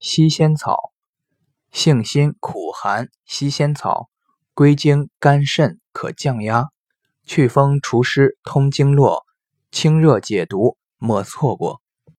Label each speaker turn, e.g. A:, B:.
A: 西仙草性辛苦寒西仙草归经肝肾可降压祛风除湿通经络清热解毒莫错过。